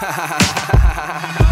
Ha ha ha ha ha ha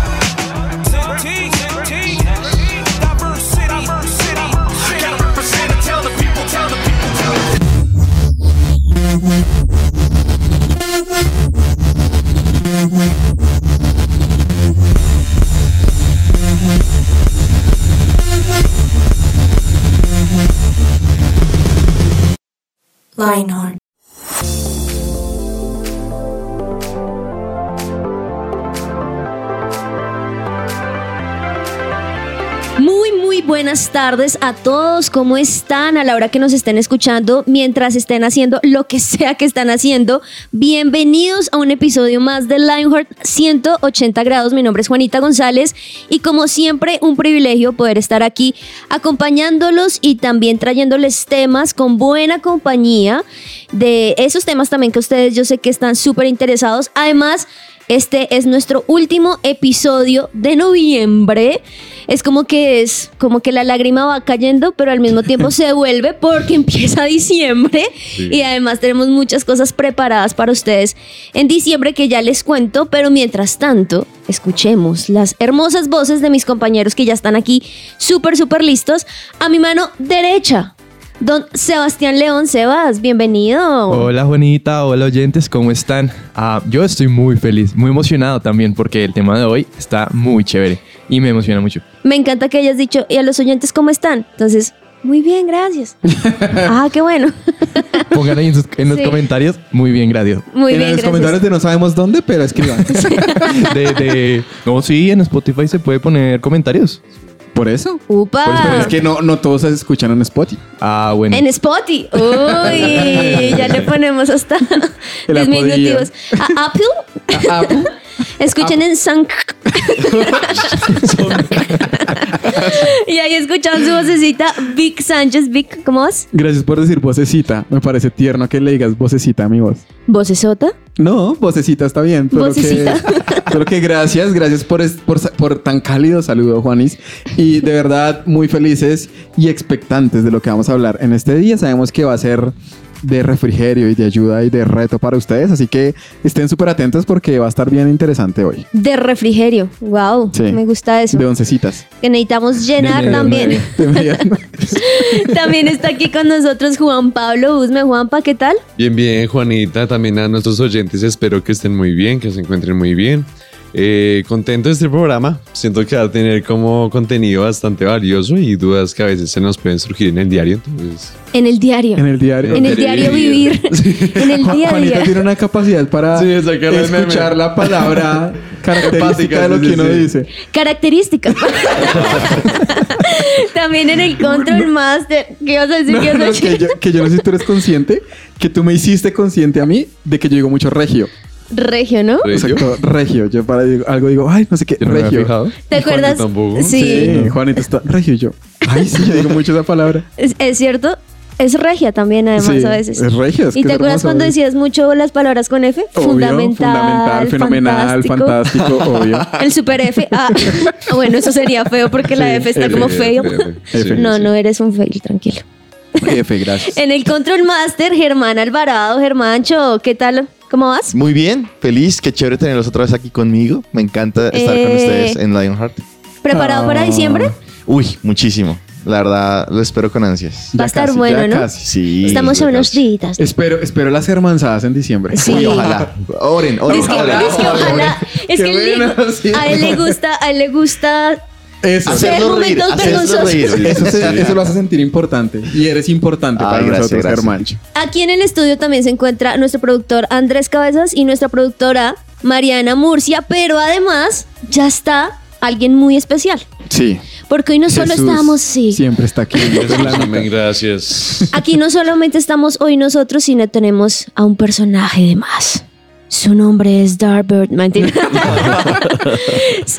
tardes a todos. ¿Cómo están a la hora que nos estén escuchando? Mientras estén haciendo lo que sea que están haciendo. Bienvenidos a un episodio más de Lionheart 180 grados. Mi nombre es Juanita González y como siempre un privilegio poder estar aquí acompañándolos y también trayéndoles temas con buena compañía de esos temas también que ustedes yo sé que están súper interesados. Además, este es nuestro último episodio de noviembre. Es como que es como que la lágrima va cayendo, pero al mismo tiempo se vuelve porque empieza diciembre y además tenemos muchas cosas preparadas para ustedes en diciembre que ya les cuento, pero mientras tanto, escuchemos las hermosas voces de mis compañeros que ya están aquí súper súper listos. A mi mano derecha, Don Sebastián León Sebas, bienvenido. Hola Juanita, hola oyentes, ¿cómo están? Ah, yo estoy muy feliz, muy emocionado también porque el tema de hoy está muy chévere y me emociona mucho. Me encanta que hayas dicho, ¿y a los oyentes cómo están? Entonces, muy bien, gracias. ah, qué bueno. Pongan ahí en, sus- en los Sí. comentarios, muy bien, gracias. Muy en bien, los gracias. comentarios de no sabemos dónde, pero escriban. De, de- no, sí, en Spotify se puede poner comentarios. Por eso. Upa. Pues, pero es que no, no todos se escuchan en Spotify. Ah, bueno. En Spotify. Uy, ya le ponemos hasta El diminutivos. A Apple. Ah, ah, Escuchen en Sank. y ahí escuchan su vocecita, Vic Sánchez. Vic, ¿cómo vas? gracias por decir vocecita. Me parece tierno que le digas vocecita, amigos. ¿Vocesota? No, vocecita está bien. Solo Vocecita. Que, solo que gracias, gracias por, es- por, sa- por tan cálido saludo, Juanis. Y de verdad, muy felices y expectantes de lo que vamos a hablar en este día. Sabemos que va a ser de refrigerio y de ayuda y de reto para ustedes. Así que estén súper atentos porque va a estar bien interesante hoy. De refrigerio. Wow, Sí. me gusta eso. De oncecitas. Que necesitamos llenar De también. de también está aquí con nosotros Juan Pablo Usme. Juanpa, ¿qué tal? Bien, bien, Juanita. También a nuestros oyentes espero que estén muy bien, que se encuentren muy bien. Eh, contento de este programa. Siento que va a tener como contenido bastante valioso y dudas que a veces se nos pueden surgir en el diario. Entonces, En el diario. En el diario. En el diario vivir. En el día a Juanita día. tiene una capacidad para Sí, escuchar meme. la palabra característica de lo que sí, uno dice. Características. También en el control master. ¿Qué vas a decir? No, ¿Qué vas a no, decir? que, yo, que yo no sé si tú eres consciente, que tú me hiciste consciente a mí de que yo digo mucho regio. Regio, ¿no? ¿regio? Exacto, regio. Yo para digo- algo digo, ay, no sé qué, Yo no me había regio. fijado. ¿Te acuerdas? tampoco. Sí. Sí, Juanito está regio y yo. Ay, sí, yo digo mucho esa palabra. Es, es cierto. Es regia también, además, Sí, a veces. es regio, es ¿Y que te es acuerdas cuando decías mucho las palabras con F? Obvio, fundamental, fundamental, fenomenal, fantástico, obvio. El super F. Ah, bueno, eso sería feo porque la F está F, como feo. F, No, sí. no eres un fail, tranquilo. F, gracias. En el Control Master, Germán Alvarado. Germancho, ¿qué tal? ¿Cómo vas? Muy bien, feliz, qué chévere tenerlos otra vez aquí conmigo. Me encanta estar con Eh. ustedes en Lionheart. ¿Preparado para Ah. diciembre? Uy, muchísimo. La verdad, lo espero con ansias. Va a estar casi, bueno, ya ¿no? casi. Sí. Estamos ya unos días. Espero, espero las hermanzadas en diciembre. Sí. Uy, ojalá. Oren, oren. Es que, oren. es que ojalá, es Qué que a él le gusta, a él le gusta Eso, hacer Hacerlo reír, momentos hacerlo vergonzosos. reír. eso, se- eso lo hace sentir importante. Y eres importante Ay, para gracias, nosotros, gracias. Aquí en el estudio también se encuentra nuestro productor Andrés Cabezas y nuestra productora Mariana Murcia, pero además ya está alguien muy especial. Sí. Porque hoy no solo Jesús estamos, sí, Siempre está aquí. Amén, gracias. aquí no solamente estamos hoy nosotros, sino tenemos a un personaje de más. Su nombre es Darbird. Mentira.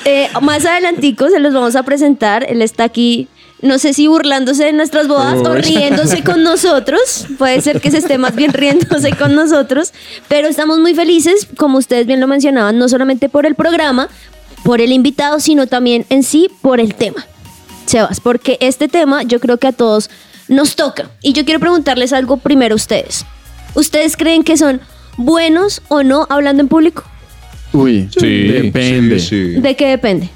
Eh, más adelantico se los vamos a presentar. Él está aquí, no sé si burlándose de nuestras bodas o riéndose con nosotros. Puede ser que se esté más bien riéndose con nosotros. Pero estamos muy felices, como ustedes bien lo mencionaban, no solamente por el programa, por el invitado, sino también en sí por el tema. Sebas, porque este tema yo creo que a todos nos toca. Y yo quiero preguntarles algo primero a ustedes. ¿Ustedes creen que son buenos o no hablando en público? Uy, Sí, depende Sí, sí. ¿De qué depende?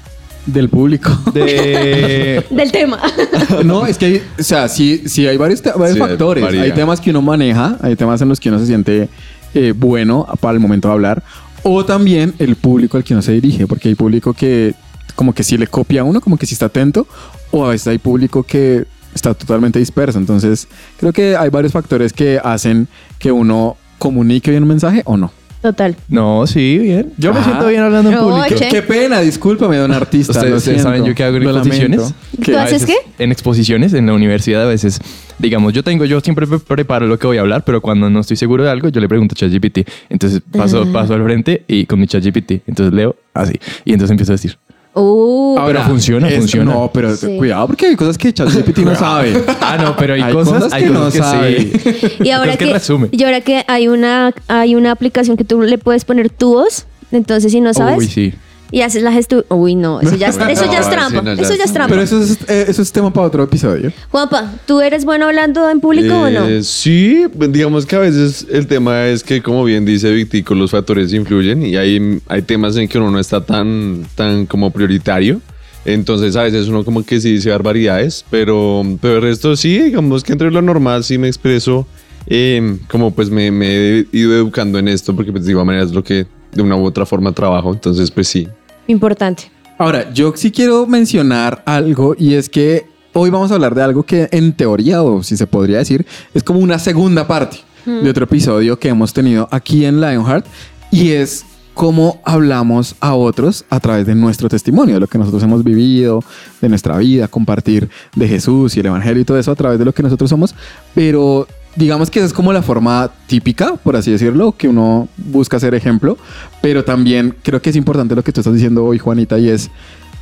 del público. De... Del tema. no, es que, hay- o sea, sí, sí hay varios, te- varios Sí, factores. varía. Hay temas que uno maneja, hay temas en los que uno se siente eh, bueno para el momento de hablar, o también el público al que uno se dirige, porque hay público que como que sí le copia a uno, como que sí está atento, o a veces hay público que está totalmente disperso. Entonces, creo que hay varios factores que hacen que uno comunique bien un mensaje o no. Total. No, sí, bien. Yo me Ah. siento bien hablando en No, público. che. Qué pena, discúlpame, don artista. Ustedes, lo ustedes saben siento, yo qué hago en lo exposiciones. lamento. ¿Tú A haces veces En exposiciones en la universidad a veces, digamos, yo tengo, yo siempre pre- preparo lo que voy a hablar, pero cuando no estoy seguro de algo, yo le pregunto a ChatGPT. Entonces paso, Ah. paso al frente y con mi ChatGPT. Entonces leo así. Y entonces empiezo a decir. Uh, Pero funciona, es- funciona. No, pero Sí. cuidado porque hay cosas que ChatGPT no sabe. Ah, no, pero hay, Hay cosas, cosas hay que cosas no que sabe. sí. y ahora que que, resume. y ahora que hay una hay una aplicación que tú le puedes poner tu voz, entonces si no sabes Uy, sí. Y haces la gesto, uy no, eso ya, No, eso ya es sí, trampa, no, ya eso ya es trampa. Pero eso es, eh, eso es tema para otro episodio. Juanpa, ¿tú eres bueno hablando en público o no? Eh, Sí, digamos que a veces el tema es que, como bien dice Victico, los factores influyen y hay, hay temas en que uno no está tan, tan como prioritario. Entonces a veces uno como que sí dice barbaridades, pero, pero el resto sí, digamos que entre lo normal sí me expreso, eh, como pues me, me he ido educando en esto, porque pues de igual manera es lo que de una u otra forma trabajo, entonces pues sí. Importante. Ahora, yo sí quiero mencionar algo y es que hoy vamos a hablar de algo que en teoría, o si se podría decir, es como una segunda parte de otro episodio que hemos tenido aquí en Lionheart y es cómo hablamos a otros a través de nuestro testimonio, de lo que nosotros hemos vivido, de nuestra vida, compartir de Jesús y el Evangelio y todo eso a través de lo que nosotros somos, pero digamos que esa es como la forma típica, por así decirlo, que uno busca ser ejemplo, pero también creo que es importante lo que tú estás diciendo hoy, Juanita, y es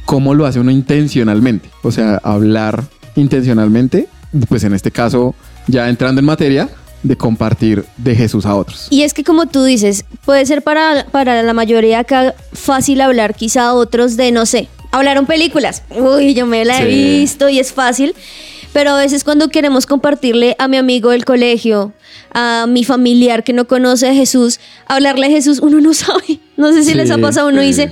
cómo lo hace uno intencionalmente, o sea, hablar intencionalmente, pues en este caso, ya entrando en materia, de compartir de Jesús a otros. Y es que como tú dices, puede ser para, para la mayoría acá fácil hablar quizá a otros de, no sé, hablaron películas. Uy, yo me la he Sí. visto y es fácil. Pero a veces cuando queremos compartirle a mi amigo del colegio, a mi familiar que no conoce a Jesús, hablarle a Jesús, uno no sabe. No sé si Sí, les ha pasado, uno dice,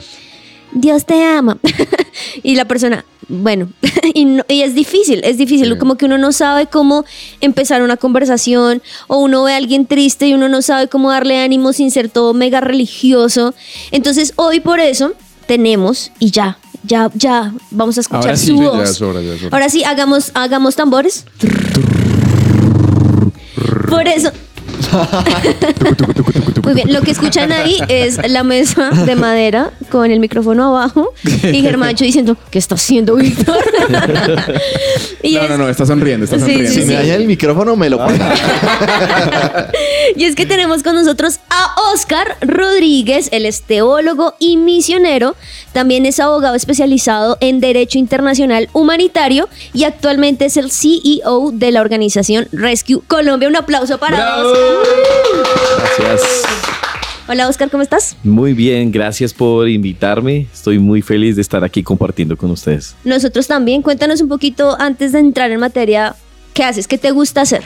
Dios te ama. y la persona, bueno, y, no- y es difícil, es difícil, Sí. como que uno no sabe cómo empezar una conversación o uno ve a alguien triste y uno no sabe cómo darle ánimo sin ser todo mega religioso. Entonces hoy por eso tenemos y ya, ya, ya, vamos a escuchar Ahora sí, su sí, ya voz. es hora, ya es hora. Ahora sí, hagamos, hagamos tambores. Por eso. Muy bien, lo que escuchan ahí es la mesa de madera con el micrófono abajo y Germancho diciendo, ¿qué está haciendo Víctor? y, No, es, no, no, está sonriendo, está Sí, sonriendo. sí, Si me daña el micrófono, me lo pone. y es que tenemos con nosotros a Oscar Rodríguez, él es teólogo y misionero, también es abogado especializado en Derecho Internacional Humanitario y actualmente es el CEO de la organización Rescue Colombia. Un aplauso para ¡Bravo! Oscar. Gracias. Hola Oscar, ¿cómo estás? Muy bien, gracias por invitarme. Estoy muy feliz de estar aquí compartiendo con ustedes. Nosotros también. Cuéntanos un poquito antes de entrar en materia, ¿qué haces? ¿Qué te gusta hacer?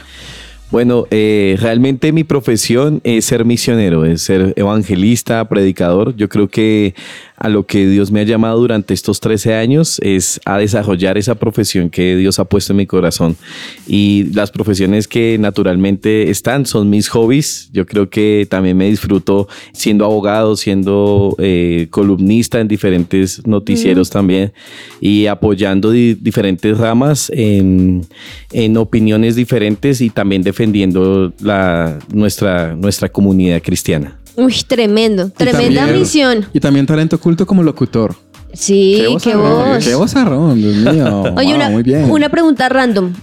Bueno, eh, realmente mi profesión es ser misionero, es ser evangelista, predicador. Yo creo que a lo que Dios me ha llamado durante estos 13 años es a desarrollar esa profesión que Dios ha puesto en mi corazón. Y las profesiones que naturalmente están son mis hobbies. Yo creo que también me disfruto siendo abogado, siendo eh, columnista en diferentes noticieros también y apoyando di- diferentes ramas en, en opiniones diferentes y también defendiendo la, nuestra, nuestra comunidad cristiana. Uy, tremendo, Y tremenda también- misión. Y también talento oculto como locutor. Sí, qué vozarrón, voz. Qué vozarrón, Dios mío. Oye, Wow, una, muy bien. una pregunta random.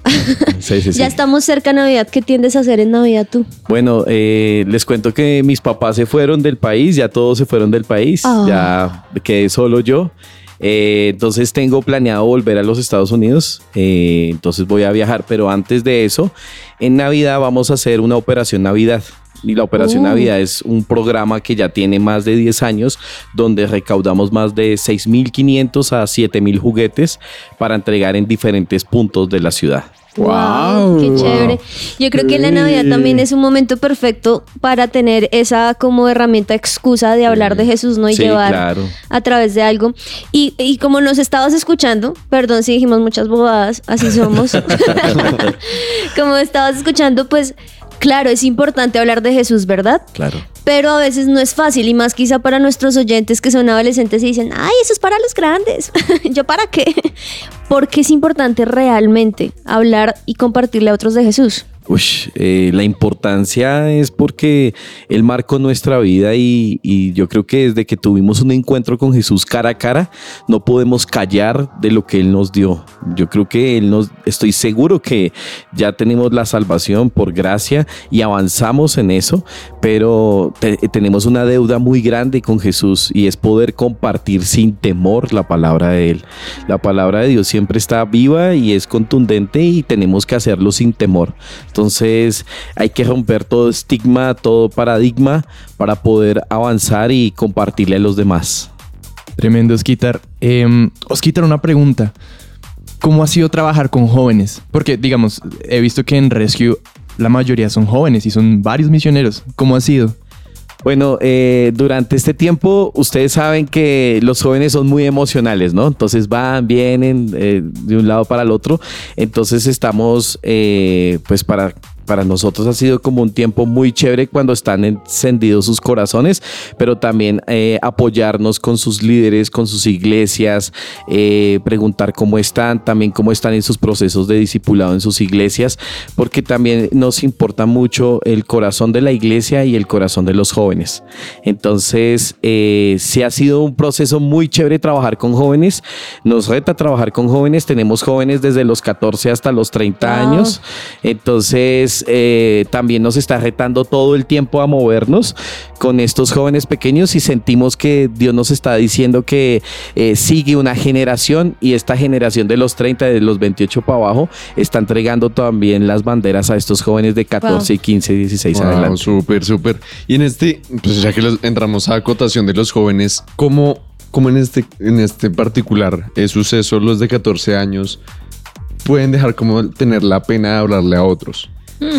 Sí, sí, sí. Ya estamos cerca de Navidad. ¿Qué tiendes a hacer en Navidad tú? Bueno, eh, les cuento que mis papás se fueron del país, ya todos se fueron del país, Ah. ya quedé solo yo. Eh, entonces tengo planeado volver a los Estados Unidos, eh, entonces voy a viajar, pero antes de eso, en Navidad vamos a hacer una operación Navidad. Y la Operación Oh. Navidad es un programa que ya tiene más de 10 años, donde recaudamos más de 6.500 a 7.000 juguetes para entregar en diferentes puntos de la ciudad. Wow. Qué chévere. Yo creo que la Navidad también es un momento perfecto para tener esa como herramienta excusa de hablar de Jesús, ¿no? Y Sí, llevar claro. a través de algo. Y, y como nos estabas escuchando, perdón si dijimos muchas bobadas, así somos. como estabas escuchando, pues claro, es importante hablar de Jesús, ¿verdad? Claro. Pero a veces no es fácil y más quizá para nuestros oyentes que son adolescentes y dicen, ay, eso es para los grandes. ¿Yo para qué? Porque es importante realmente hablar y compartirle a otros de Jesús. Eh, la importancia es porque Él marcó nuestra vida y, yo creo que desde que tuvimos un encuentro con Jesús cara a cara, no podemos callar de lo que Él nos dio. Yo creo que Él nos, estoy seguro que ya tenemos la salvación por gracia y avanzamos en eso, pero te- tenemos una deuda muy grande con Jesús y es poder compartir sin temor la palabra de Él. La palabra de Dios siempre está viva y es contundente y tenemos que hacerlo sin temor. Entonces hay que romper todo estigma, todo paradigma para poder avanzar y compartirle a los demás. Tremendo, Osquitar. Eh, Osquitar, una pregunta. ¿Cómo ha sido trabajar con jóvenes? Porque, digamos, he visto que en Rescue la mayoría son jóvenes y son varios misioneros. ¿Cómo ha sido? Bueno, eh, durante este tiempo ustedes saben que los jóvenes son muy emocionales, ¿no? Entonces van, vienen eh, de un lado para el otro. Entonces estamos, eh, pues para, para nosotros ha sido como un tiempo muy chévere cuando están encendidos sus corazones, pero también eh, apoyarnos con sus líderes, con sus iglesias, eh, preguntar cómo están, también cómo están en sus procesos de discipulado en sus iglesias, porque también nos importa mucho el corazón de la iglesia y el corazón de los jóvenes. Entonces, eh, sí ha sido un proceso muy chévere trabajar con jóvenes. Nos reta trabajar con jóvenes. Tenemos jóvenes desde los 14 hasta los 30 Wow. años. Entonces, eh, también nos está retando todo el tiempo a movernos con estos jóvenes pequeños y sentimos que Dios nos está diciendo que eh, sigue una generación y esta generación de los 30, de los 28 para abajo, está entregando también las banderas a estos jóvenes de 14 y 15, 16 Wow, adelante. súper, súper. Y en este, pues ya que los- entramos a acotación de los jóvenes, ¿cómo, cómo en, este, en este particular eh, suceso los de 14 años pueden dejar como tener la pena de hablarle a otros?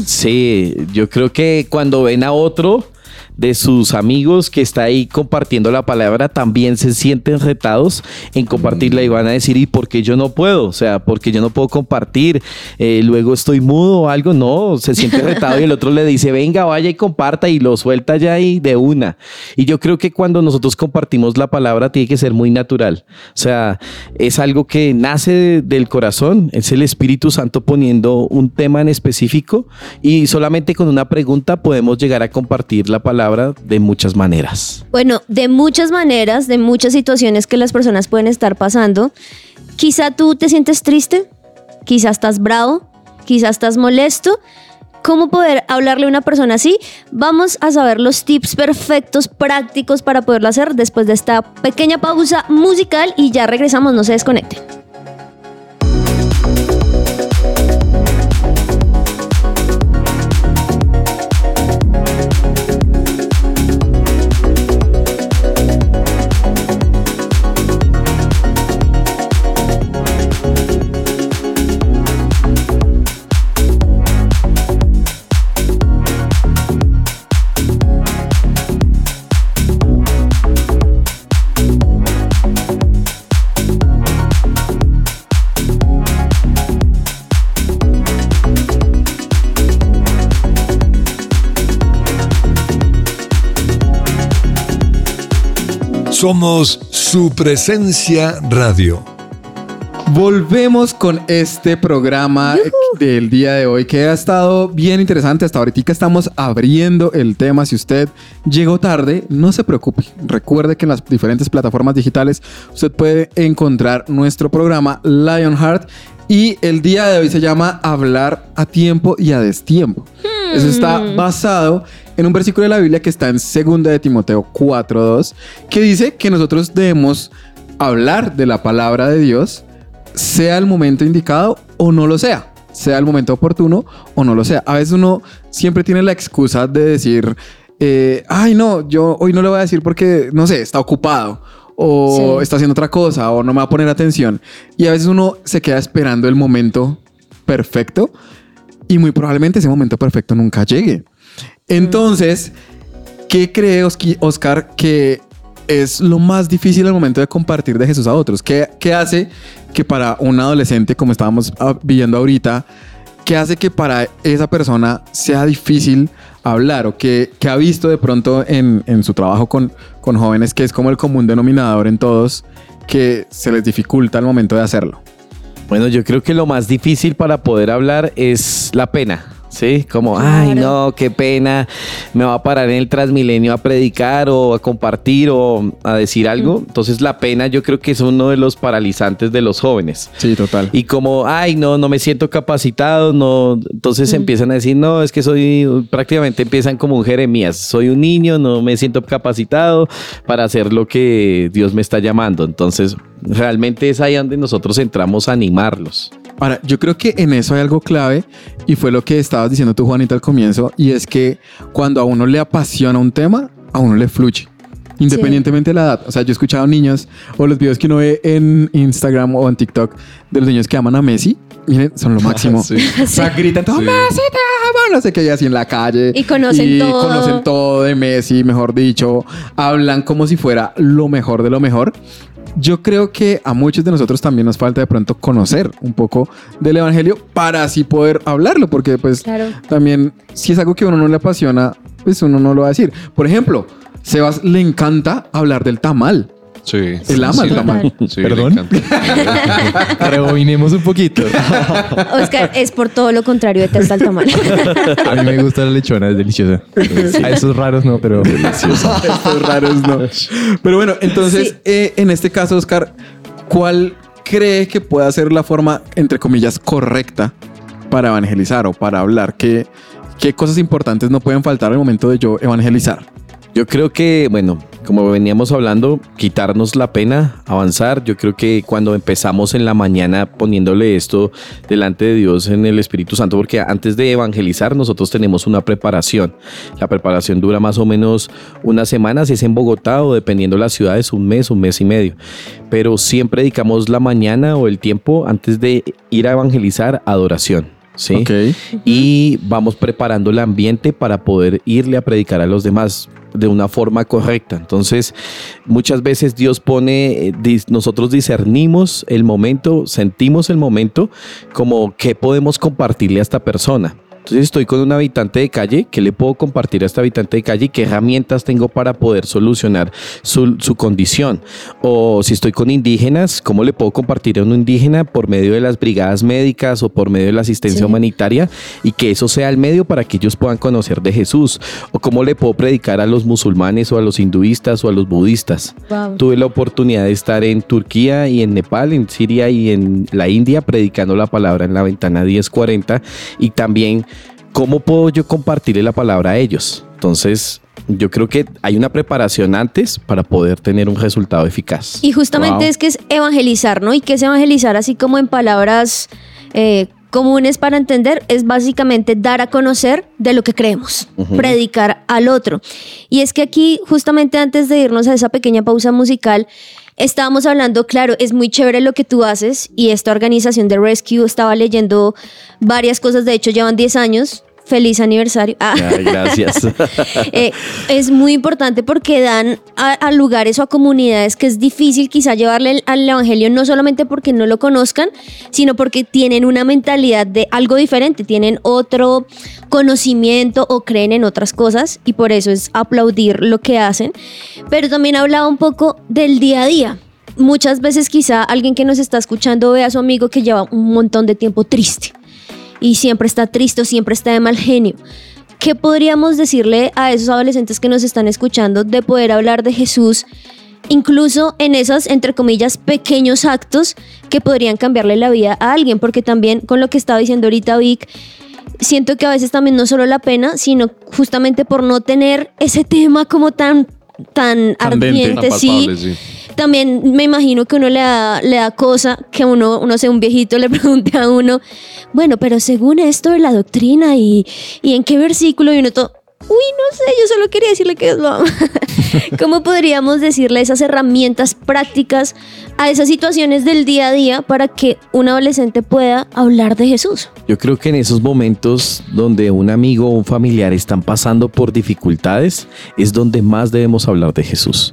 Sí, yo creo que cuando ven a otro de sus amigos que está ahí compartiendo la palabra, también se sienten retados en compartirla y van a decir, ¿y por qué yo no puedo? O sea, porque yo no puedo compartir, Eh, luego estoy mudo o algo, no, se siente retado y el otro le dice, venga, vaya y comparta y lo suelta ya y de una. Y yo creo que cuando nosotros compartimos la palabra tiene que ser muy natural. O sea, es algo que nace de- del corazón, es el Espíritu Santo poniendo un tema en específico y solamente con una pregunta podemos llegar a compartir la palabra de muchas maneras. Bueno, de muchas maneras, de muchas situaciones que las personas pueden estar pasando. Quizá tú te sientes triste, quizá estás bravo, quizá estás molesto. ¿Cómo poder hablarle a una persona así? Vamos a saber los tips perfectos, prácticos para poderlo hacer después de esta pequeña pausa musical y ya regresamos, no se desconecten. Somos su presencia radio. Volvemos con este programa del día de hoy que ha estado bien interesante. Hasta ahorita estamos abriendo el tema. Si usted llegó tarde, no se preocupe. Recuerde que en las diferentes plataformas digitales usted puede encontrar nuestro programa Lionheart. Y el día de hoy se llama Hablar a tiempo y a destiempo. Eso está basado en un versículo de la Biblia que está en 2 de Timoteo 4.2 que dice que nosotros debemos hablar de la palabra de Dios sea el momento indicado o no lo sea, sea el momento oportuno o no lo sea. A veces uno siempre tiene la excusa de decir, eh, ay no, yo hoy no le voy a decir porque, no sé, está ocupado o Sí. está haciendo otra cosa o no me va a poner atención. Y a veces uno se queda esperando el momento perfecto y muy probablemente ese momento perfecto nunca llegue. Entonces, ¿qué cree Oscar que es lo más difícil al momento de compartir de Jesús a otros? ¿Qué, qué hace que para un adolescente, como estábamos ah, viviendo ahorita, qué hace que para esa persona sea difícil hablar o que, que ha visto de pronto en, en su trabajo con, con jóvenes, que es como el común denominador en todos, que se les dificulta al momento de hacerlo? Bueno, yo creo que lo más difícil para poder hablar es la pena. Sí, como, ay, no, qué pena, me va a parar en el Transmilenio a predicar o a compartir o a decir algo. Entonces, la pena yo creo que es uno de los paralizantes de los jóvenes. Sí, total. Y como, ay, no, no me siento capacitado, no. Entonces empiezan a decir, no, es que soy, prácticamente empiezan como un Jeremías, soy un niño, no me siento capacitado para hacer lo que Dios me está llamando. Entonces, realmente es ahí donde nosotros entramos a animarlos. Ahora, yo creo que en eso hay algo clave y fue lo que estabas diciendo tú, Juanita, al comienzo, y es que cuando a uno le apasiona un tema, a uno le fluye. Independientemente de la edad. O sea, yo he escuchado niños o los videos que uno ve en Instagram o en TikTok de los niños que aman a Messi. Miren, son lo máximo. Sí. O sea, gritan todo, Sí. Messi te amo, no sé qué, y así en la calle. Y conocen todo. conocen todo de Messi, mejor dicho. Hablan como si fuera lo mejor de lo mejor. Yo creo que a muchos de nosotros también nos falta de pronto conocer un poco del Evangelio para así poder hablarlo, porque pues Claro. también si es algo que a uno no le apasiona, pues uno no lo va a decir. Por ejemplo, Sebas le encanta hablar del tamal. Sí. Él ama el tamal. Sí, ¿Perdón? Rebobinemos un poquito. Oscar es por todo lo contrario detesta el tamal. A mí me gusta la lechona, es deliciosa. A esos raros no, pero deliciosa. Estos raros no. Pero bueno, entonces, Sí. eh, en este caso, Oscar, ¿cuál cree que pueda ser la forma, entre comillas, correcta para evangelizar o para hablar? ¿Qué, qué cosas importantes no pueden faltar al momento de yo evangelizar? Yo creo que, bueno, como veníamos hablando, quitarnos la pena, avanzar. Yo creo que cuando empezamos en la mañana poniéndole esto delante de Dios en el Espíritu Santo, porque antes de evangelizar nosotros tenemos una preparación. La preparación dura más o menos una semana, si es en Bogotá o dependiendo de las ciudades, un mes, un mes y medio. Pero siempre dedicamos la mañana o el tiempo antes de ir a evangelizar adoración. ¿Sí? Y vamos preparando el ambiente para poder irle a predicar a los demás de una forma correcta. Entonces, muchas veces Dios pone, eh, nosotros discernimos el momento, sentimos el momento como qué podemos compartirle a esta persona. Entonces estoy con un habitante de calle, ¿qué le puedo compartir a este habitante de calle? ¿Qué herramientas tengo para poder solucionar su, su condición? O si estoy con indígenas, ¿cómo le puedo compartir a un indígena por medio de las brigadas médicas o por medio de la asistencia Sí. humanitaria y que eso sea el medio para que ellos puedan conocer de Jesús? ¿O cómo le puedo predicar a los musulmanes o a los hinduistas o a los budistas? Wow. Tuve la oportunidad de estar en Turquía y en Nepal, en Siria y en la India predicando la palabra en la ventana 1040 y también cómo puedo yo compartirle la palabra a ellos. Entonces, yo creo que hay una preparación antes para poder tener un resultado eficaz. Y justamente Wow. es que es evangelizar, ¿no? Y que es evangelizar así como en palabras eh, comunes para entender, es básicamente dar a conocer de lo que creemos, predicar al otro. Y es que aquí, justamente antes de irnos a esa pequeña pausa musical, estábamos hablando, claro, es muy chévere lo que tú haces y esta organización de Rescue estaba leyendo varias cosas, de hecho llevan 10 años. Feliz aniversario. Ah. Ay, gracias. Eh, es muy importante porque dan a, a lugares o a comunidades que es difícil quizá llevarle el- al evangelio no solamente porque no lo conozcan, sino porque tienen una mentalidad de algo diferente, tienen otro conocimiento o creen en otras cosas y por eso es aplaudir lo que hacen. Pero también hablaba un poco del día a día. Muchas veces quizá alguien que nos está escuchando ve a su amigo que lleva un montón de tiempo triste y siempre está triste o siempre está de mal genio. ¿Qué podríamos decirle a esos adolescentes que nos están escuchando de poder hablar de Jesús, incluso en esos, entre comillas, pequeños actos que podrían cambiarle la vida a alguien? Porque también con lo que estaba diciendo ahorita Vic, siento que a veces también no solo la pena, sino justamente por no tener ese tema como tan tan Candente. ardiente, Tan sí, palpable, sí. También me imagino que uno le da, le da cosa que uno, no sé, un viejito le pregunte a uno, bueno, pero según esto de la doctrina y, y en qué versículo y uno todo, uy, no sé, yo solo quería decirle que lo ama. ¿Cómo podríamos decirle esas herramientas prácticas a esas situaciones del día a día para que un adolescente pueda hablar de Jesús? Yo creo que en esos momentos donde un amigo o un familiar están pasando por dificultades, es donde más debemos hablar de Jesús.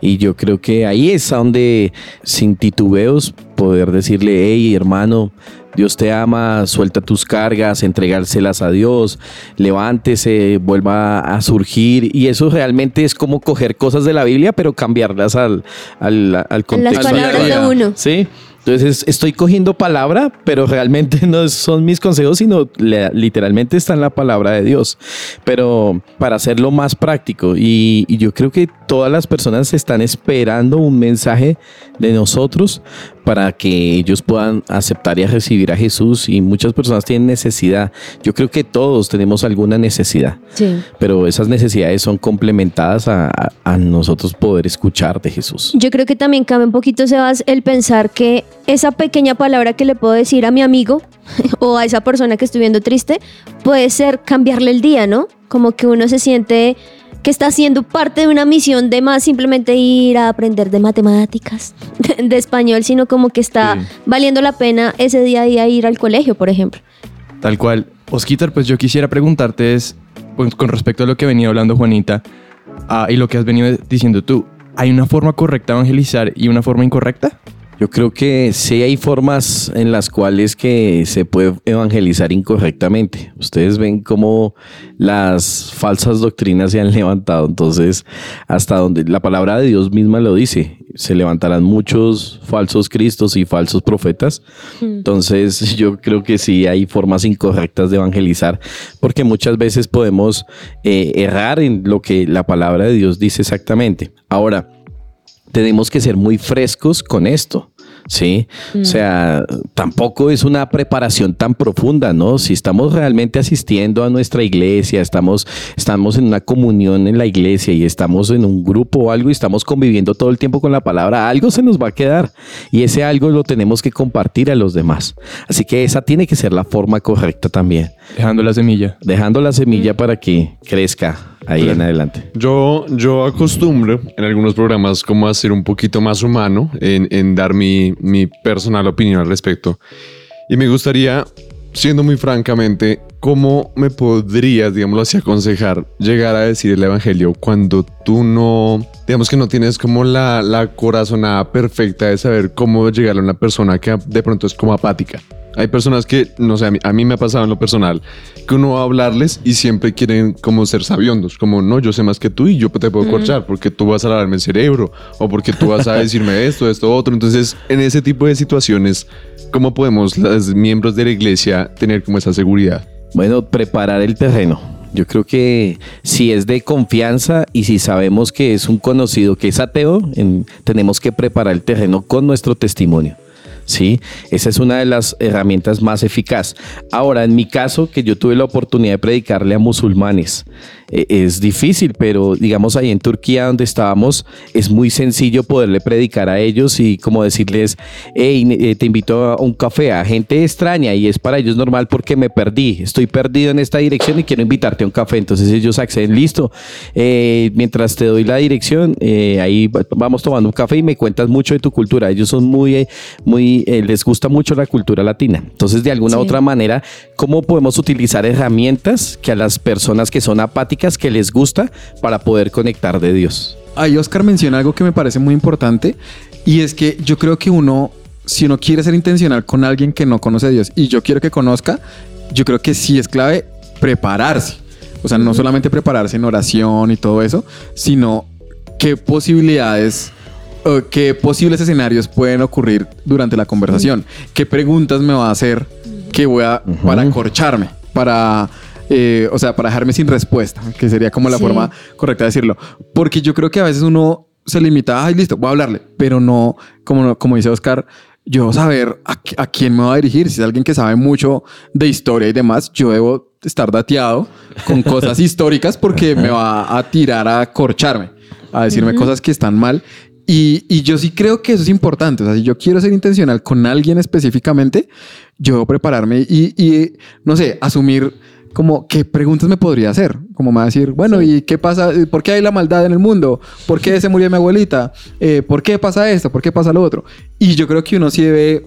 Y yo creo que ahí es donde, sin titubeos, poder decirle, hey hermano, Dios te ama, suelta tus cargas, entregárselas a Dios, levántese, vuelva a surgir. Y eso realmente es como coger cosas de la Biblia, pero cambiarlas al, al, al contexto. las palabras de uno. Sí. Entonces estoy cogiendo palabra, pero realmente no son mis consejos, sino literalmente está en la palabra de Dios. Pero para hacerlo más práctico, y, y yo creo que todas las personas están esperando un mensaje de nosotros para que ellos puedan aceptar y recibir a Jesús. Y muchas personas tienen necesidad. Yo creo que todos tenemos alguna necesidad, Sí. pero esas necesidades son complementadas a, a- a nosotros poder escuchar de Jesús. Yo creo que también cabe un poquito, Sebas, el pensar que esa pequeña palabra que le puedo decir a mi amigo o a esa persona que estoy viendo triste puede ser cambiarle el día, ¿no? Como que uno se siente que está siendo parte de una misión de más simplemente ir a aprender de matemáticas, de, español, sino como que está Sí. valiendo la pena ese día a día ir al colegio, por ejemplo. Tal cual. Osquitar, pues yo quisiera preguntarte es, pues, con respecto a lo que venía hablando Juanita ah, y lo que has venido diciendo tú, ¿hay una forma correcta de evangelizar y una forma incorrecta? Yo creo que sí hay formas en las cuales que se puede evangelizar incorrectamente. Ustedes ven cómo las falsas doctrinas se han levantado. Entonces, hasta donde la palabra de Dios misma lo dice, se levantarán muchos falsos cristos y falsos profetas. Entonces, yo creo que sí hay formas incorrectas de evangelizar, porque muchas veces podemos eh, errar en lo que la palabra de Dios dice exactamente. Ahora, tenemos que ser muy frescos con esto. Sí, o sea, tampoco es una preparación tan profunda, ¿no? Si estamos realmente asistiendo a nuestra iglesia, estamos, estamos en una comunión en la iglesia y estamos en un grupo o algo y estamos conviviendo todo el tiempo con la palabra, algo se nos va a quedar y ese algo lo tenemos que compartir a los demás. Así que esa tiene que ser la forma correcta también, Dejando la semilla. dejando la semilla para que crezca ahí en adelante. Yo, yo acostumbro en algunos programas como a ser un poquito más humano en, en dar mi, mi personal opinión al respecto. Y me gustaría, siendo muy francamente, ¿cómo me podrías, digámoslo así, aconsejar llegar a decir el Evangelio cuando tú no, digamos que no tienes como la, la corazonada perfecta de saber cómo llegarle a una persona que de pronto es como apática? Hay personas que, no sé, a mí, a mí me ha pasado en lo personal, que uno va a hablarles y siempre quieren como ser sabiondos, como no, yo sé más que tú y yo te puedo corchar porque tú vas a lavarme el cerebro o porque tú vas a decirme esto, esto, otro. Entonces, en ese tipo de situaciones, ¿cómo podemos los miembros de la iglesia tener como esa seguridad? Bueno, preparar el terreno. Yo creo que si es de confianza y si sabemos que es un conocido que es ateo, en- tenemos que preparar el terreno con nuestro testimonio. Sí, esa es una de las herramientas más eficaz. Ahora, en mi caso, que yo tuve la oportunidad de predicarle a musulmanes, es difícil, pero digamos ahí en Turquía donde estábamos, es muy sencillo poderle predicar a ellos y como decirles, hey, eh, te invito a un café a gente extraña y es para ellos normal porque me perdí, estoy perdido en esta dirección y quiero invitarte a un café. Entonces ellos acceden, listo, eh, mientras te doy la dirección, eh, ahí va- vamos tomando un café y me cuentas mucho de tu cultura. Ellos son muy, muy, eh, les gusta mucho la cultura latina. Entonces, de alguna Sí. otra manera, ¿cómo podemos utilizar herramientas que a las personas que son apáticas, que les gusta, para poder conectar de Dios? Ahí Oscar menciona algo que me parece muy importante y es que yo creo que uno, si uno quiere ser intencional con alguien que no conoce a Dios y yo quiero que conozca, yo creo que sí es clave prepararse. O sea, no solamente prepararse en oración y todo eso, sino qué posibilidades, qué posibles escenarios pueden ocurrir durante la conversación. ¿Qué preguntas me va a hacer que voy a, para acorcharme? Para, eh, o sea, para dejarme sin respuesta, que sería como la Sí. forma correcta de decirlo. Porque yo creo que a veces uno se limita, ay, listo, voy a hablarle, pero no, como, como dice Oscar, yo saber a, a quién me va a dirigir. Si es alguien que sabe mucho de historia y demás, yo debo estar dateado con cosas históricas porque me va a tirar a corcharme, a decirme cosas que están mal. Y, y yo sí creo que eso es importante. O sea, si yo quiero ser intencional con alguien específicamente, yo debo prepararme y, y, no sé, asumir como qué preguntas me podría hacer. Como me va a decir, bueno, ¿y qué pasa? ¿Por qué hay la maldad en el mundo? ¿Por qué se murió mi abuelita? Eh, ¿Por qué pasa esto? ¿Por qué pasa lo otro? Y yo creo que uno sí debe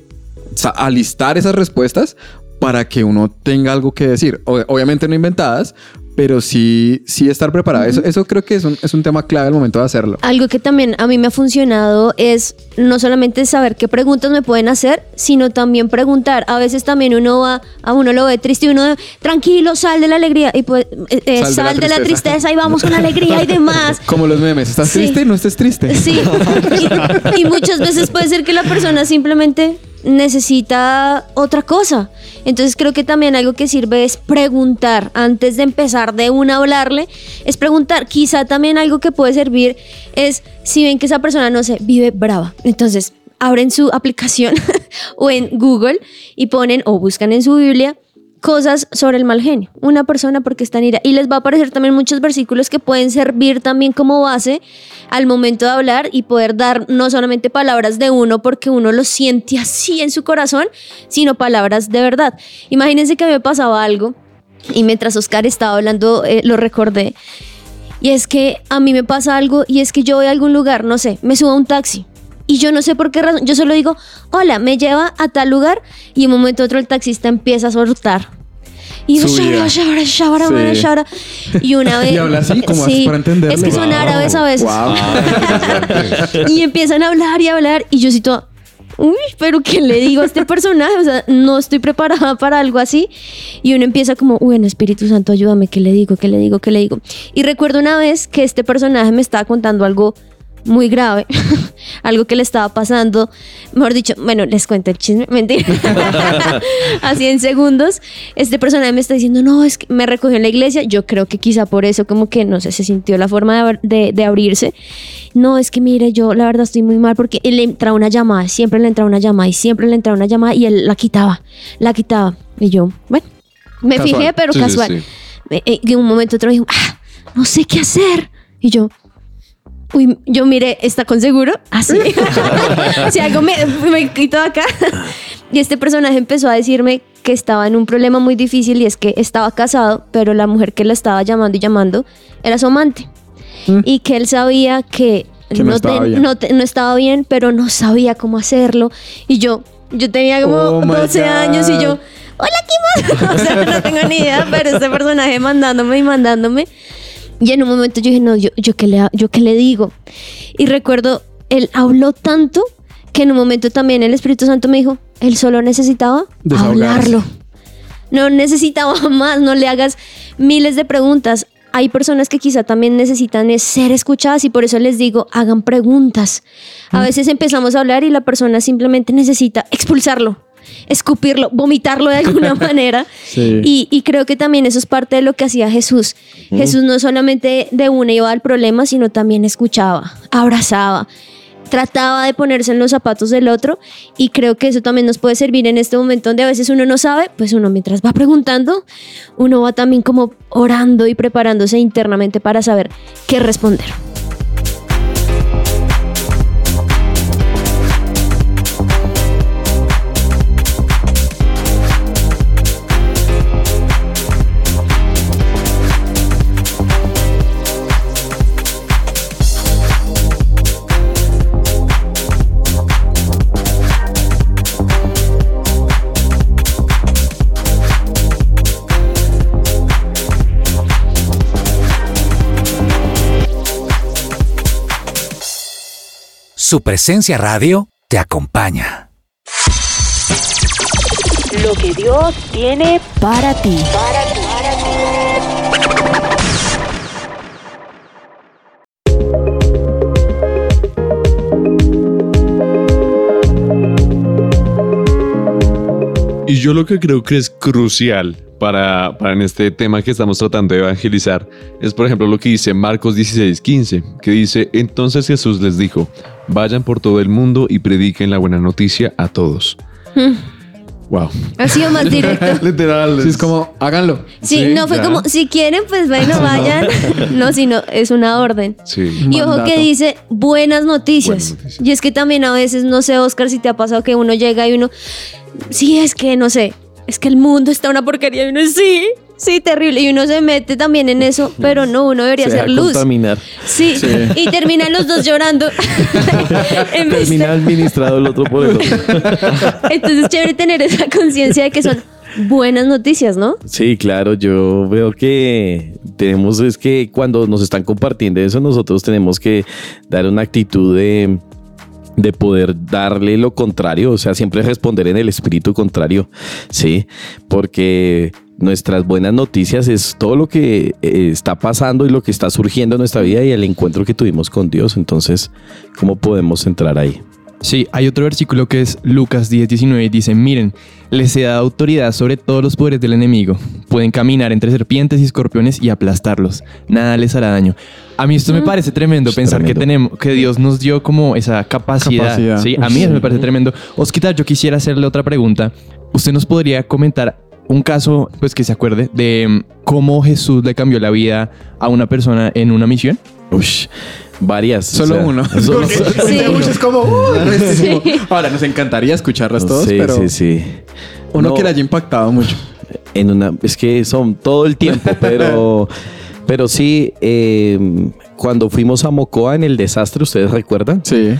alistar esas respuestas para que uno tenga algo que decir. Obviamente no inventadas, pero sí, sí estar preparado. Eso, eso creo que es un, es un tema clave al momento de hacerlo. Algo que también a mí me ha funcionado es no solamente saber qué preguntas me pueden hacer, sino también preguntar. A veces también uno va, a uno lo ve triste y uno, tranquilo, sal de la alegría. Y pues, eh, eh, Sal de la la tristeza. tristeza y vamos con alegría y demás. Como los memes. ¿Estás Sí. triste? No estés triste. Sí, y, y muchas veces puede ser que la persona simplemente necesita otra cosa. Entonces creo que también algo que sirve es preguntar antes de empezar de una hablarle, es preguntar. Quizá también algo que puede servir es si ven que esa persona no sé, vive brava. Entonces abren su aplicación o en Google y ponen o buscan en su Biblia cosas sobre el mal genio. Una persona porque está en ira. Y les va a aparecer también muchos versículos que pueden servir también como base al momento de hablar y poder dar no solamente palabras de uno porque uno lo siente así en su corazón, sino palabras de verdad. Imagínense que me pasaba algo y mientras Oscar estaba hablando eh, lo recordé. Y es que a mí me pasa algo y es que yo voy a algún lugar, no sé, me subo a un taxi. Y yo no sé por qué razón, yo solo digo, hola, me lleva a tal lugar y en un momento otro el taxista empieza a soltar. Y yo, shabra, shabra, shabra, Sí. shabra. Y una vez. Y habla así, ¿cómo haces para entenderlo? Es que son Wow. árabes a veces. Wow. Y empiezan a hablar y a hablar. Y yo sí toda, uy, pero ¿qué le digo a este personaje? O sea, no estoy preparada para algo así. Y uno empieza como, bueno, Espíritu Santo, ayúdame, ¿qué le digo? ¿Qué le digo? ¿Qué le digo? Y recuerdo una vez que este personaje me estaba contando algo muy grave, algo que le estaba pasando, mejor dicho, bueno, les cuento el chisme, mentira, así en segundos, este personaje me está diciendo, no, es que me recogió en la iglesia, yo creo que quizá por eso como que, no sé, se sintió la forma de, de- de abrirse, no, es que mire, yo la verdad estoy muy mal porque él le entra una llamada, siempre le entra una llamada y siempre le entra una llamada y él la quitaba, la quitaba, y yo, bueno, me Casual. fijé, pero Sí, casual. sí. Eh, eh, en un momento otro dijo, ah, no sé qué hacer, y yo... Uy, yo miré, ¿está con seguro? Así. si algo me, me quito acá. y este personaje empezó a decirme que estaba en un problema muy difícil y es que estaba casado, pero la mujer que lo estaba llamando y llamando era su amante. Y que él sabía que, Que no estaba te- no te- no estaba bien, pero no sabía cómo hacerlo. Y yo, yo tenía como Oh my 12 años y yo, hola, ¿qué más? o sea, no tengo ni idea, pero este personaje mandándome y mandándome. Y en un momento yo dije, no, yo, yo, qué, le, yo qué le digo. Y recuerdo, él habló tanto que en un momento también el Espíritu Santo me dijo, él solo necesitaba hablarlo. No necesitaba más, no le hagas miles de preguntas. Hay personas que quizá también necesitan es ser escuchadas y por eso les digo, hagan preguntas. A veces empezamos a hablar y la persona simplemente necesita expulsarlo, escupirlo, vomitarlo de alguna manera. Sí. Y, y creo que también eso es parte de lo que hacía Jesús. Jesús no solamente de una iba al problema, sino también escuchaba, abrazaba, trataba de ponerse en los zapatos del otro y creo que eso también nos puede servir en este momento donde a veces uno no sabe, pues uno mientras va preguntando, uno va también como orando y preparándose internamente para saber qué responder. Su presencia radio te acompaña. Lo que Dios tiene Para ti. Y yo lo que creo que es crucial para, para en este tema que estamos tratando de evangelizar es, por ejemplo, lo que dice Marcos 16, 15, que dice, entonces Jesús les dijo, vayan por todo el mundo y prediquen la buena noticia a todos. Wow. Ha sido más directo. Literal. Sí, es como, háganlo. Sí, Sí, no fue ya. como, si quieren, pues bueno, vayan. No, sino es una orden. Sí. Y ojo que dice buenas noticias. Buenas noticias. Y es que también a veces, no sé, Oscar, si te ha pasado que uno llega y uno, sí, es que, no sé, es que el mundo está una porquería y uno, sí, sí, terrible. Y uno se mete también en eso, pero no, uno debería Se deja ser luz. contaminar. Sí. y terminan los dos llorando. En vez de- Termina administrado el otro por el otro. Entonces es chévere tener esa conciencia de que son buenas noticias, ¿no? Sí, claro, yo veo que tenemos, es que cuando nos están compartiendo eso, nosotros tenemos que dar una actitud de, de poder darle lo contrario, o sea, siempre responder en el espíritu contrario, ¿sí? Porque nuestras buenas noticias es todo lo que eh, está pasando y lo que está surgiendo en nuestra vida y el encuentro que tuvimos con Dios. Entonces, ¿cómo podemos entrar ahí? Sí, hay otro versículo que es Lucas 10, 19 y dice, miren, les he dado autoridad sobre todos los poderes del enemigo. Pueden caminar entre serpientes y escorpiones y aplastarlos. Nada les hará daño. A mí esto me parece tremendo Es pensar que tenemos, que Dios nos dio como esa capacidad. Capacidad. Sí, a mí eso me parece tremendo. Osquita, yo quisiera hacerle otra pregunta. ¿Usted nos podría comentar un caso, pues que se acuerde, de mm, cómo Jesús le cambió la vida a una persona en una misión? Ush, varias. o Solo sea, uno. solo- Sí. muchos como, "Uh, restísimo". Ahora, nos encantaría escucharlos todos, sí, pero sí, sí. uno No, que le haya impactado mucho. en una, es que son todo el tiempo, pero, pero sí, eh, cuando fuimos a Mocoa en el desastre, ¿ustedes recuerdan? Sí.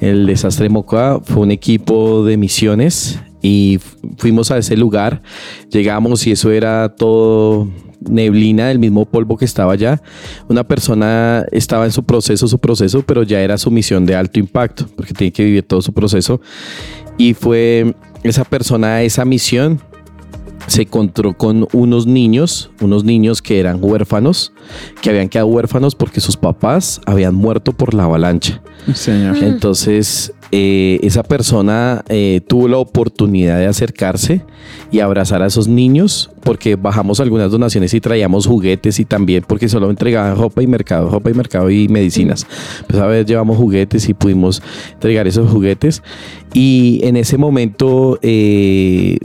El desastre de Mocoa fue un equipo de misiones y fu- fuimos a ese lugar, llegamos y eso era todo neblina del mismo polvo que estaba allá. Una persona estaba en su proceso, su proceso, pero ya era su misión de alto impacto, porque tiene que vivir todo su proceso. Y fue esa persona, esa misión, se encontró con unos niños, unos niños que eran huérfanos, que habían quedado huérfanos porque sus papás habían muerto por la avalancha. Señor. Entonces, eh, esa persona eh, tuvo la oportunidad de acercarse y abrazar a esos niños porque bajamos algunas donaciones y traíamos juguetes y también porque solo entregaban ropa y mercado, ropa y mercado y medicinas. Pues a ver, llevamos juguetes y pudimos entregar esos juguetes. Y en ese momento, eh,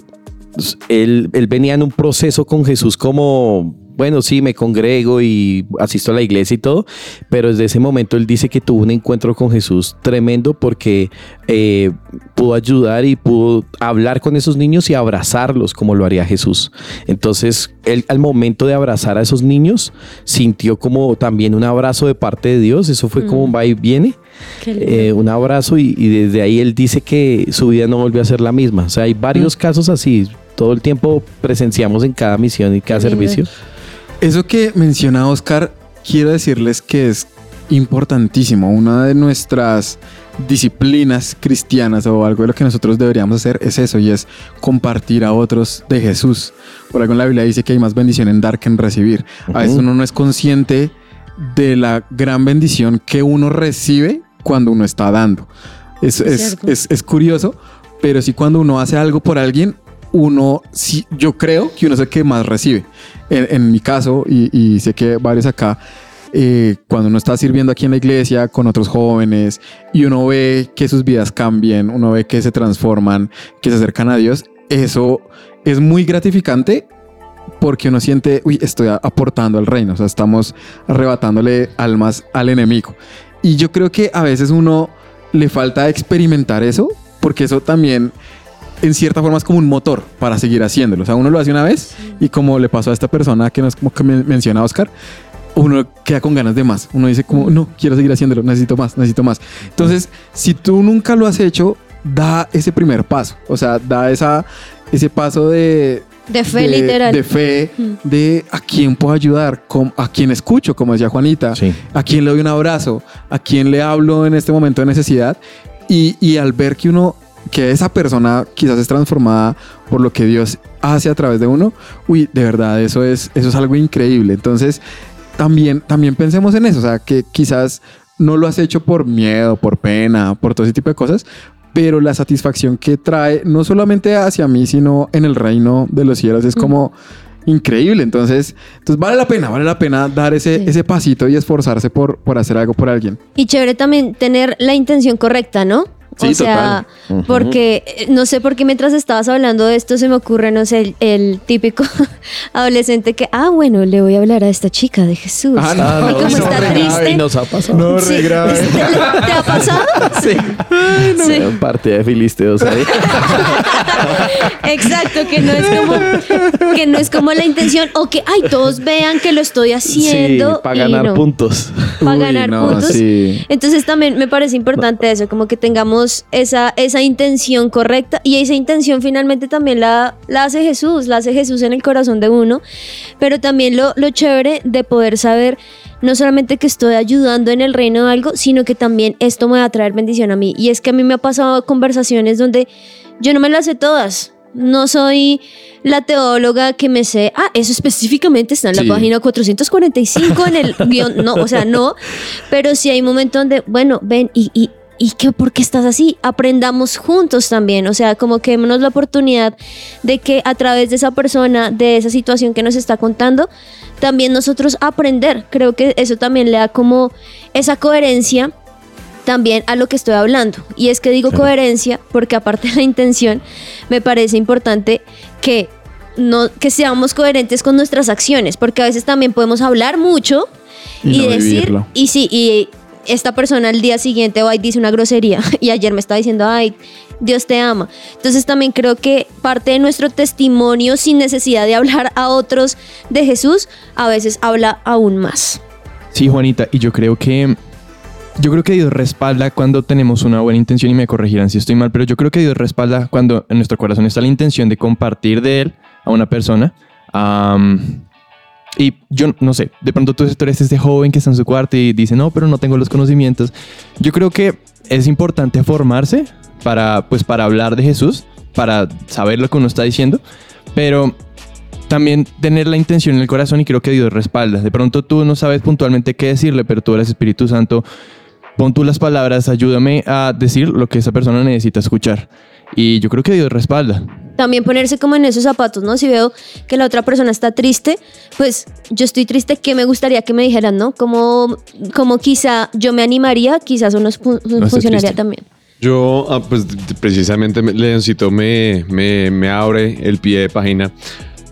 él, él venía en un proceso con Jesús como, bueno, sí, me congrego y asisto a la iglesia y todo, pero desde ese momento él dice que tuvo un encuentro con Jesús tremendo porque eh, pudo ayudar y pudo hablar con esos niños y abrazarlos como lo haría Jesús. Entonces, él al momento de abrazar a esos niños sintió como también un abrazo de parte de Dios, eso fue como un va y viene. Eh, un abrazo y, y desde ahí él dice que su vida no volvió a ser la misma. O sea, hay varios casos así. Todo el tiempo presenciamos en cada misión y cada Qué lindo. servicio. Eso que menciona Oscar, quiero decirles que es importantísimo. Una de nuestras disciplinas cristianas o algo de lo que nosotros deberíamos hacer es eso y es compartir a otros de Jesús. Por algo en la Biblia dice que hay más bendición en dar que en recibir. A veces uno no es consciente de la gran bendición que uno recibe cuando uno está dando. Es, Es es, es- es curioso, pero sí cuando uno hace algo por alguien, uno, sí, yo creo que uno es el que más recibe. En, en mi caso, y, y sé que varios acá, eh, cuando uno está sirviendo aquí en la iglesia con otros jóvenes y uno ve que sus vidas cambian, uno ve que se transforman, que se acercan a Dios, eso es muy gratificante porque uno siente, uy, estoy aportando al reino, o sea, estamos arrebatándole almas al enemigo. Y yo creo que a veces uno le falta experimentar eso, porque eso también en cierta forma es como un motor para seguir haciéndolo. O sea, uno lo hace una vez y como le pasó a esta persona que nos como que men- menciona Oscar, uno queda con ganas de más. Uno dice como, no, quiero seguir haciéndolo, necesito más, necesito más. Entonces, si tú nunca lo has hecho, da ese primer paso. O sea, da esa, ese paso de... De fe, literal. De fe, de a quién puedo ayudar, a quién escucho, como decía Juanita, Sí. a quién le doy un abrazo, a quién le hablo en este momento de necesidad. Y, y al ver que uno, que esa persona quizás es transformada por lo que Dios hace a través de uno, uy, de verdad, eso es, eso es algo increíble. Entonces, también, también pensemos en eso, o sea, que quizás no lo has hecho por miedo, por pena, por todo ese tipo de cosas, pero la satisfacción que trae, no solamente hacia mí, sino en el reino de los cielos, es como increíble. Entonces, entonces vale la pena, vale la pena dar ese, Sí. ese pasito y esforzarse por, por hacer algo por alguien. Y chévere también tener la intención correcta, ¿no? Sí, o sea, porque eh, no sé por qué mientras estabas hablando de esto se me ocurre, no sé, el, el típico adolescente que, ah, bueno, le voy a hablar a esta chica de Jesús. Ah, no, y como no, está re grave, triste. nos ha pasado. Sí, ¿Te, te ha pasado? Sí. Sí. Parte de filisteos ahí. Exacto, que no es como que no es como la intención o que ay todos vean que lo estoy haciendo para y ganar no, puntos. para Uy, ganar no, puntos. sí. Entonces también me parece importante eso, como que tengamos esa, esa intención correcta y esa intención finalmente también la, la hace Jesús, la hace Jesús en el corazón de uno, pero también lo, lo chévere de poder saber no solamente que estoy ayudando en el reino de algo, sino que también esto me va a traer bendición a mí. Y es que a mí me ha pasado conversaciones donde yo no me las sé todas. No soy la teóloga que me sé, ah, eso específicamente está en la página 445 en el guion. No, o sea, no. Pero sí hay momentos donde, bueno, ven, y, y, ¿y qué, por qué estás así? Aprendamos juntos también. O sea, como que démonos la oportunidad de que a través de esa persona, de esa situación que nos está contando, también nosotros aprender. Creo que eso también le da como esa coherencia también a lo que estoy hablando. Y es que digo coherencia porque aparte de la intención, me parece importante que, no, que seamos coherentes con nuestras acciones, porque a veces también podemos hablar mucho Y y, no decir, vivirlo. y sí, y esta persona al día siguiente va y dice una grosería y ayer me estaba diciendo, ay, Dios te ama. Entonces también creo que parte de nuestro testimonio sin necesidad de hablar a otros de Jesús, a veces habla aún más. Sí, Juanita, y yo creo que yo creo que Dios respalda cuando tenemos una buena intención y me corregirán si estoy mal, pero yo creo que Dios respalda cuando en nuestro corazón está la intención de compartir de él a una persona. Y yo no sé, de pronto tú eres este joven que está en su cuarto y dice, no, pero no tengo los conocimientos. Yo creo que es importante formarse para, pues, para hablar de Jesús, para saber lo que uno está diciendo, pero también tener la intención en el corazón y creo que Dios respalda. De pronto tú no sabes puntualmente qué decirle, pero tú eres Espíritu Santo. Pon tú las palabras, ayúdame a decir lo que esa persona necesita escuchar. Y yo creo que Dios respalda. También ponerse como en esos zapatos, ¿no? Si veo que la otra persona está triste, pues yo estoy triste, ¿qué me gustaría que me dijeran, no? Como, como quizá yo me animaría, quizás uno fu- estés funcionaría también. Yo, ah, pues precisamente me- Leoncito me, me, me abre el pie de página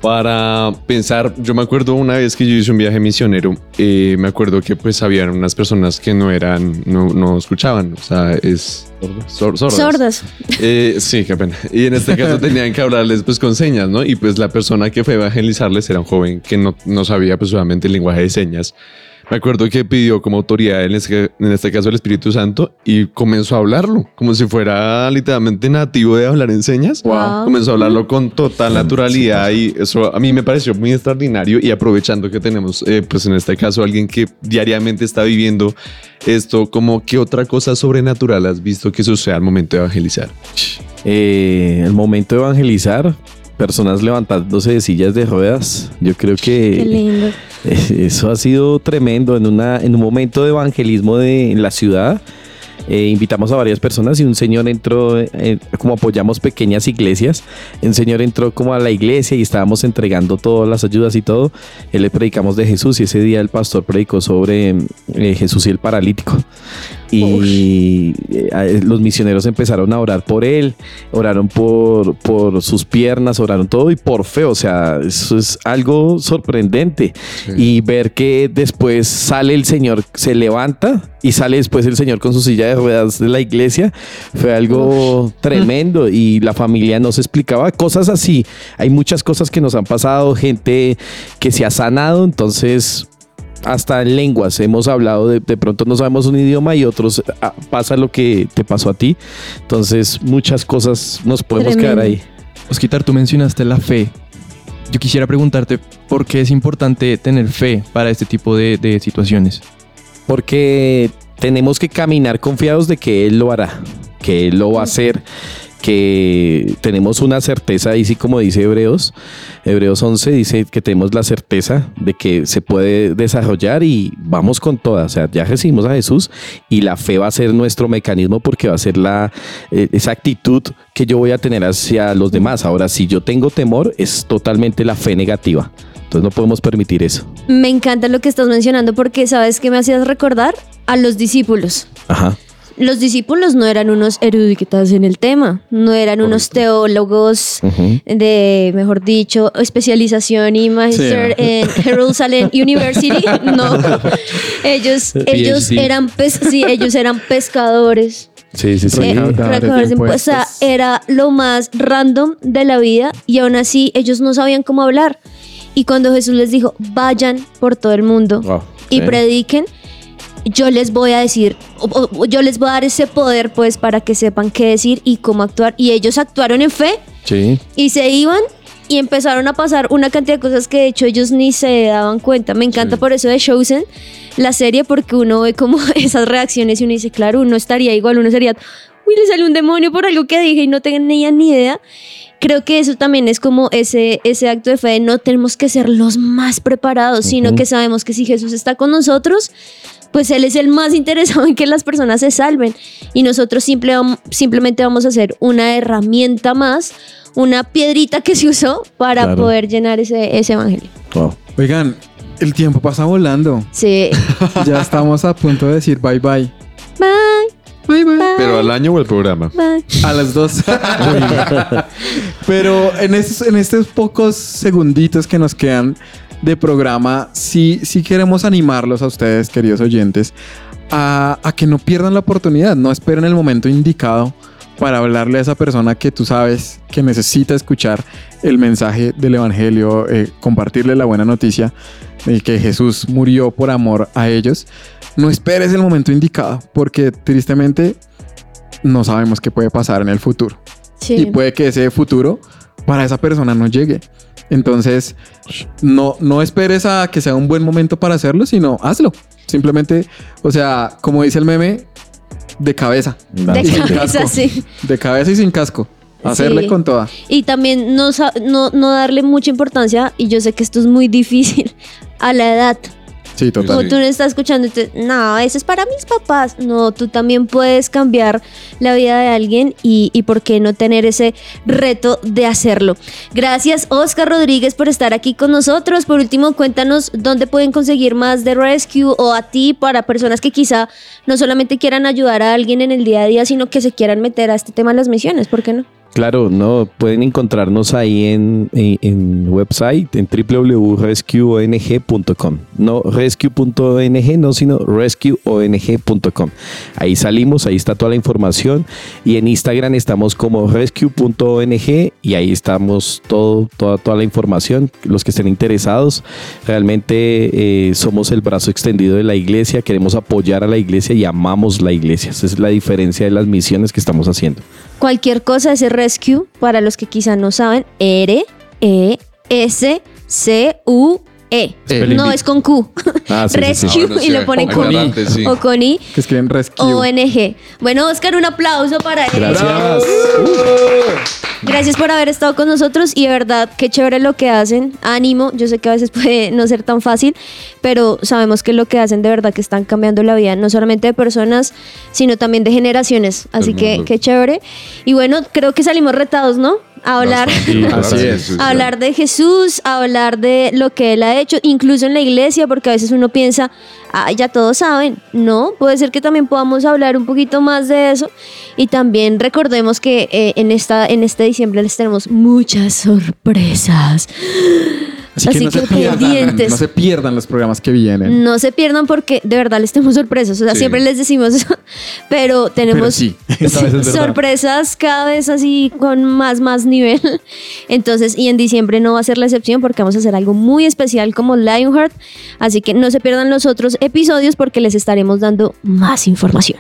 para pensar. Yo me acuerdo una vez que yo hice un viaje misionero, eh, me acuerdo que pues habían unas personas que no eran, no, no escuchaban, o sea, es sor- sordas. Sordas. Eh, sí, qué pena. Y en este caso tenían que hablarles pues con señas, ¿no? Y pues la persona que fue a evangelizarles era un joven que no, no sabía pues solamente el lenguaje de señas. Me acuerdo que pidió como autoridad, en este, en este caso el Espíritu Santo, y comenzó a hablarlo, como si fuera literalmente nativo de hablar en señas. Wow. Comenzó a hablarlo con total naturalidad y eso a mí me pareció muy extraordinario y aprovechando que tenemos, eh, pues en este caso, alguien que diariamente está viviendo esto, como qué otra cosa sobrenatural has visto que suceda al momento de evangelizar. Eh, el momento de evangelizar, personas levantándose de sillas de ruedas. Yo creo Qué que lindo. eh, eso ha sido tremendo en, una, en un momento de evangelismo de, en la ciudad. eh, invitamos a varias personas y un señor entró, eh, como apoyamos pequeñas iglesias, un señor entró como a la iglesia y estábamos entregando todas las ayudas y todo. Él le predicamos de Jesús y ese día el pastor predicó sobre eh, Jesús y el paralítico. Y eh, eh, los misioneros empezaron a orar por él, oraron por, por sus piernas, oraron todo y por fe. O sea, eso es algo sorprendente. Y ver que después sale el Señor, se levanta y sale después el Señor con su silla de ruedas de la iglesia, fue algo tremendo. Y la familia nos explicaba cosas así. Hay muchas cosas que nos han pasado, gente que se ha sanado, entonces hasta en lenguas hemos hablado de, de pronto no sabemos un idioma y otros ah, pasa lo que te pasó a ti entonces muchas cosas nos podemos Tremendo. quedar ahí Osquitar, tú mencionaste la fe. Yo quisiera preguntarte por qué es importante tener fe para este tipo de, de situaciones. porque tenemos que caminar confiados de que él lo hará que él lo va a hacer que tenemos una certeza y sí como dice Hebreos Hebreos 11 dice que tenemos la certeza de que se puede desarrollar y vamos con todas o sea ya recibimos a Jesús y la fe va a ser nuestro mecanismo porque va a ser la eh, esa actitud que yo voy a tener hacia los demás. Ahora si yo tengo temor es totalmente la fe negativa. Entonces no podemos permitir eso. Me encanta lo que estás mencionando porque sabes que me hacías recordar a los discípulos. ajá Los discípulos no eran unos eruditos en el tema, no eran unos teólogos de, mejor dicho, especialización y magister en Jerusalem University. No, ellos, ellos eran, pes- sí, ellos eran pescadores. sí sí sí Eh, de impuestos. O sea, era lo más random de la vida y aún así ellos no sabían cómo hablar. Y cuando Jesús les dijo, vayan por todo el mundo Wow, y sí. prediquen, yo les voy a decir, o- o- yo les voy a dar ese poder pues para que sepan qué decir y cómo actuar. Y ellos actuaron en fe Sí. y se iban y empezaron a pasar una cantidad de cosas que de hecho ellos ni se daban cuenta. Me encanta por eso de Chosen, la serie, porque uno ve como esas reacciones y uno dice, claro, uno estaría igual, uno sería, uy, le salió un demonio por algo que dije y no tenía ni idea. Creo que eso también es como ese, ese acto de fe, de no tenemos que ser los más preparados, sino que sabemos que si Jesús está con nosotros, pues Él es el más interesado en que las personas se salven. Y nosotros simple- simplemente vamos a hacer una herramienta más, una piedrita que se usó para Claro. poder llenar ese, ese evangelio. Wow. Oigan, el tiempo pasa volando. Sí. Ya estamos a punto de decir bye bye. Bye, Bye bye. bye, Pero al año o al programa. bye. A las dos. Pero en estos, en estos pocos segunditos que nos quedan de programa, sí, sí queremos animarlos a ustedes, queridos oyentes, a, a que no pierdan la oportunidad, no esperen el momento indicado para hablarle a esa persona que tú sabes que necesita escuchar el mensaje del Evangelio, eh, compartirle la buena noticia de que Jesús murió por amor a ellos. No esperes el momento indicado, porque tristemente no sabemos qué puede pasar en el futuro. Sí. Y puede que ese futuro para esa persona no llegue. Entonces, no, no esperes a que sea un buen momento para hacerlo, sino hazlo. Simplemente, o sea, como dice el meme, de cabeza. De cabeza, casco. sí. De cabeza y sin casco. Hacerle Sí. con toda. Y también no, no, no darle mucha importancia, y yo sé que esto es muy difícil, a la edad. Sí, total. tú no estás escuchando, y te- no, eso es para mis papás. No, tú también puedes cambiar la vida de alguien y, y por qué no tener ese reto de hacerlo. Gracias, Oscar Rodríguez, por estar aquí con nosotros. Por último, cuéntanos dónde pueden conseguir más de Rescue o a ti para personas que quizá no solamente quieran ayudar a alguien en el día a día, sino que se quieran meter a este tema de las misiones. ¿Por qué no? Claro, no, pueden encontrarnos ahí en, en, website, en www.rescueong.com. No rescue.ong, no, sino rescueong.com. Ahí salimos, ahí está toda la información. Y en Instagram estamos como rescue.ong y ahí estamos todo, toda, toda la información. Los que estén interesados, realmente eh, somos el brazo extendido de la iglesia, queremos apoyar a la iglesia y amamos la iglesia. Esa es la diferencia de las misiones que estamos haciendo. Cualquier cosa, ese rescue, para los que quizá no saben, R, E, S, C, U, E. Eh. No es con Q. Ah, sí, sí, sí. rescue Ah, bueno, y le ponen con I. O con I. Que escriben rescue. ONG. Bueno, Oscar, un aplauso para él. Gracias. Gracias por haber estado con nosotros y de verdad, qué chévere lo que hacen. Ánimo, yo sé que a veces puede no ser tan fácil, pero sabemos que lo que hacen de verdad que están cambiando la vida, no solamente de personas, sino también de generaciones. Así que qué chévere. Y bueno, creo que salimos retados, ¿no? A hablar. Bastante, Así gracias, es. a hablar de Jesús, a hablar de lo que él ha hecho, incluso en la iglesia, porque a veces uno piensa, ah, ya todos saben. No, puede ser que también podamos hablar un poquito más de eso. Y también recordemos que eh, en, esta, en este diciembre les tenemos muchas sorpresas. Así no que se pierdan, no se pierdan los programas que vienen. No se pierdan porque de verdad les tenemos sorpresas. O sea, Sí. siempre les decimos eso, pero tenemos Pero sí. Sorpresas cada vez así con más, más nivel. Entonces, y en diciembre no va a ser la excepción porque vamos a hacer algo muy especial como Lionheart. Así que no se pierdan los otros episodios porque les estaremos dando más información.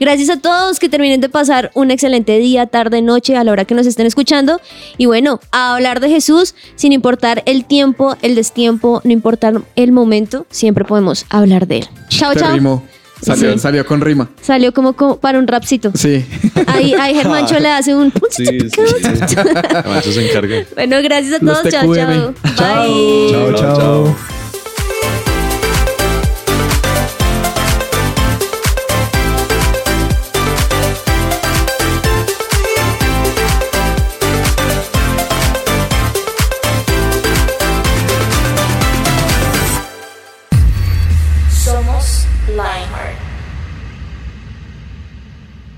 Gracias a todos que terminen de pasar un excelente día, tarde, noche a la hora que nos estén escuchando. Y bueno, a hablar de Jesús sin importar el tiempo, el destiempo, no importar el momento, siempre podemos hablar de él. Chao, Te chao. Salió, Sí. salió con rima. Salió como, como para un rapcito. Sí. Ahí, ahí Germancho le hace un... Sí, sí, sí. Macho se encarga. Bueno, gracias a todos. Chao, chao. Bye. Chao, chao.